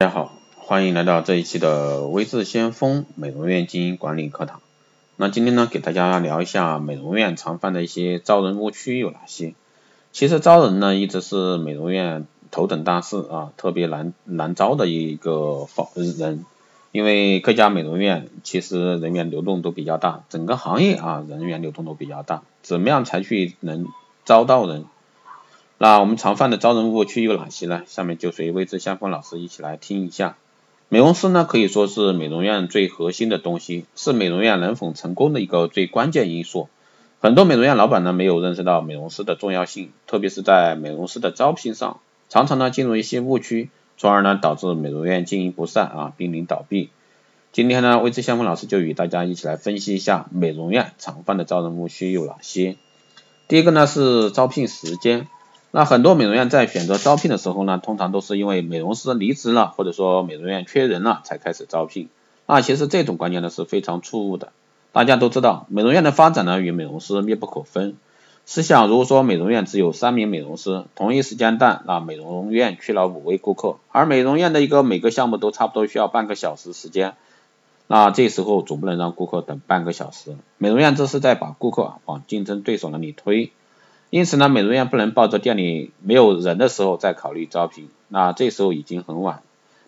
大家好，欢迎来到这一期的微智先锋美容院经营管理课堂。那今天呢，给大家聊一下美容院常犯的一些招人误区有哪些。其实招人呢，一直是美容院头等大事啊，特别难难招的一个方人。因为各家美容院其实人员流动都比较大，整个行业啊人员流动都比较大，怎么样才去能招到人？那我们常犯的招人误区有哪些呢？下面就随微之相锋老师一起来听一下。美容师呢可以说是美容院最核心的东西，是美容院能否成功的一个最关键因素。很多美容院老板呢没有认识到美容师的重要性，特别是在美容师的招聘上，常常呢进入一些误区。从而呢导致美容院经营不善啊，濒临倒闭。今天呢，微知相锋老师就与大家一起来分析一下美容院常犯的招人误区有哪些。第一个呢是招聘时间，那很多美容院在选择招聘的时候呢，通常都是因为美容师离职了，或者说美容院缺人了才开始招聘。那其实这种观念呢是非常错误的。大家都知道，美容院的发展呢与美容师密不可分。试想，如果说美容院只有三名美容师，同一时间段，那美容院去了五位顾客，而美容院的一个每个项目都差不多需要半个小时时间，那这时候总不能让顾客等半个小时，美容院这是在把顾客往竞争对手那里推，因此呢，美容院不能抱着店里没有人的时候再考虑招聘，那这时候已经很晚，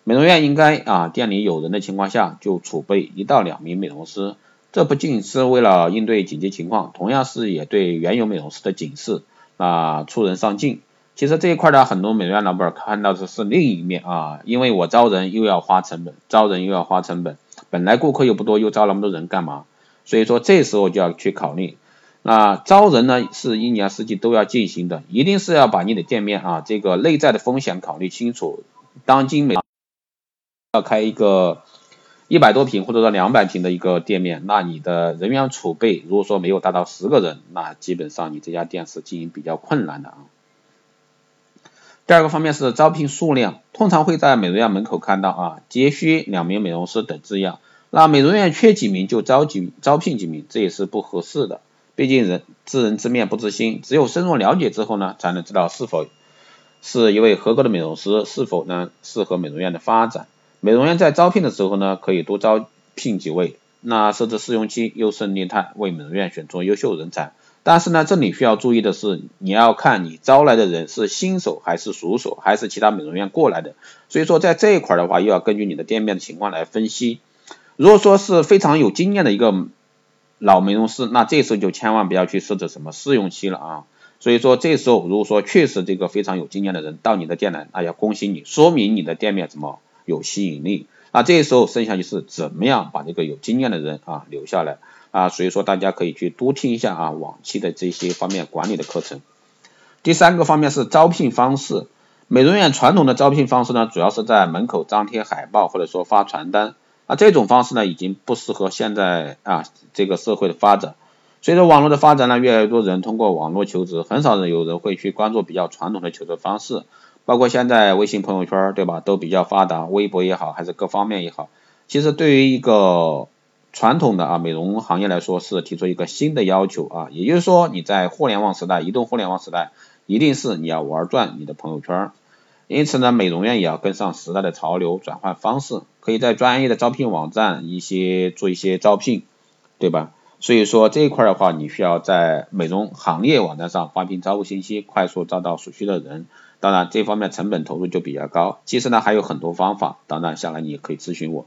美容院应该啊店里有人的情况下就储备一到两名美容师。这不仅是为了应对紧急情况，同样是也对原有美容师的警示啊，出人上进。其实这一块呢，很多美容院老板看到的是另一面啊，因为我招人又要花成本，招人又要花成本，本来顾客又不多，又招那么多人干嘛？所以说这时候就要去考虑，那招人呢是一年四季都要进行的，一定是要把你的店面啊这个内在的风险考虑清楚。当今美要开一个。一百多平或者说两百平的一个店面，那你的人员储备如果说没有达到十个人，那基本上你这家店是经营比较困难的啊。第二个方面是招聘数量，通常会在美容院门口看到啊，急需两名美容师等字样，那美容院缺几名就招几招聘几名，这也是不合适的。毕竟人知人知面不知心，只有深入了解之后呢，才能知道是否是一位合格的美容师，是否呢适合美容院的发展。美容院在招聘的时候呢，可以多招聘几位，那设置试用期，优胜劣汰，为美容院选出优秀人才。但是呢，这里需要注意的是，你要看你招来的人是新手还是熟手，还是其他美容院过来的。所以说，在这一块的话，又要根据你的店面的情况来分析。如果说是非常有经验的一个老美容师，那这时候就千万不要去设置什么试用期了啊。所以说，这时候如果说确实这个非常有经验的人到你的店来，那要恭喜你，说明你的店面怎么？有吸引力，那这时候剩下就是怎么样把这个有经验的人啊留下来啊，所以说大家可以去多听一下啊往期的这些方面管理的课程。第三个方面是招聘方式，美容院传统的招聘方式呢，主要是在门口张贴海报或者说发传单，啊这种方式呢已经不适合现在啊这个社会的发展。随着网络的发展呢，越来越多人通过网络求职，很少人有人会去关注比较传统的求职方式。包括现在微信朋友圈对吧，都比较发达，微博也好，还是各方面也好，其实对于一个传统的啊美容行业来说，是提出一个新的要求啊，也就是说你在互联网时代，移动互联网时代，一定是你要玩转你的朋友圈，因此呢，美容院也要跟上时代的潮流，转换方式，可以在专业的招聘网站一些做一些招聘，对吧？所以说这一块的话，你需要在美容行业网站上发布招募信息，快速招到所需的人。当然，这方面成本投入就比较高。其实呢，还有很多方法，当然下来你也可以咨询我。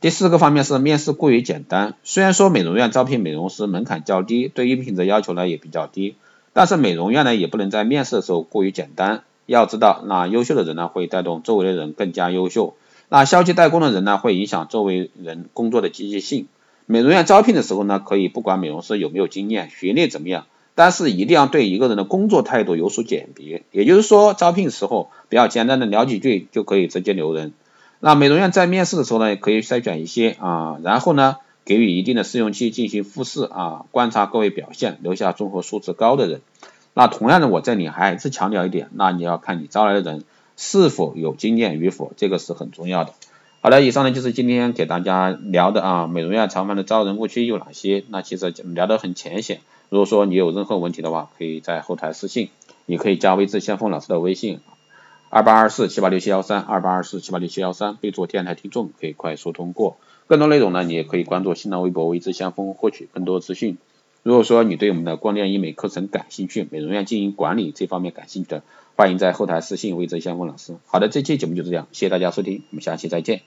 第四个方面是面试过于简单。虽然说美容院招聘美容师门槛较低，对应聘者要求呢也比较低，但是美容院呢也不能在面试的时候过于简单。要知道，那优秀的人呢会带动周围的人更加优秀，那消极怠工的人呢会影响周围人工作的积极性。美容院招聘的时候呢，可以不管美容师有没有经验，学历怎么样。但是一定要对一个人的工作态度有所鉴别，也就是说，招聘时候不要简单的聊几句就可以直接留人。那美容院在面试的时候呢，可以筛选一些啊，然后呢，给予一定的试用期进行复试啊，观察各位表现，留下综合素质高的人。那同样的，我这里还是强调一点，那你要看你招来的人是否有经验与否，这个是很重要的。好的，以上呢就是今天给大家聊的啊，美容院常犯的招人误区有哪些？那其实聊得很浅显。如果说你有任何问题的话，可以在后台私信，也可以加微智先锋老师的微信，二。八二四七八六七幺三，二八二四七八六七幺三，备注电台听众可以快速通过。更多内容呢，你也可以关注新浪微博微知先锋获取更多资讯。如果说你对我们的光电医美课程感兴趣，美容院经营管理这方面感兴趣的，欢迎在后台私信魏哲相关老师。好的，这期节目就这样，谢谢大家收听，我们下期再见。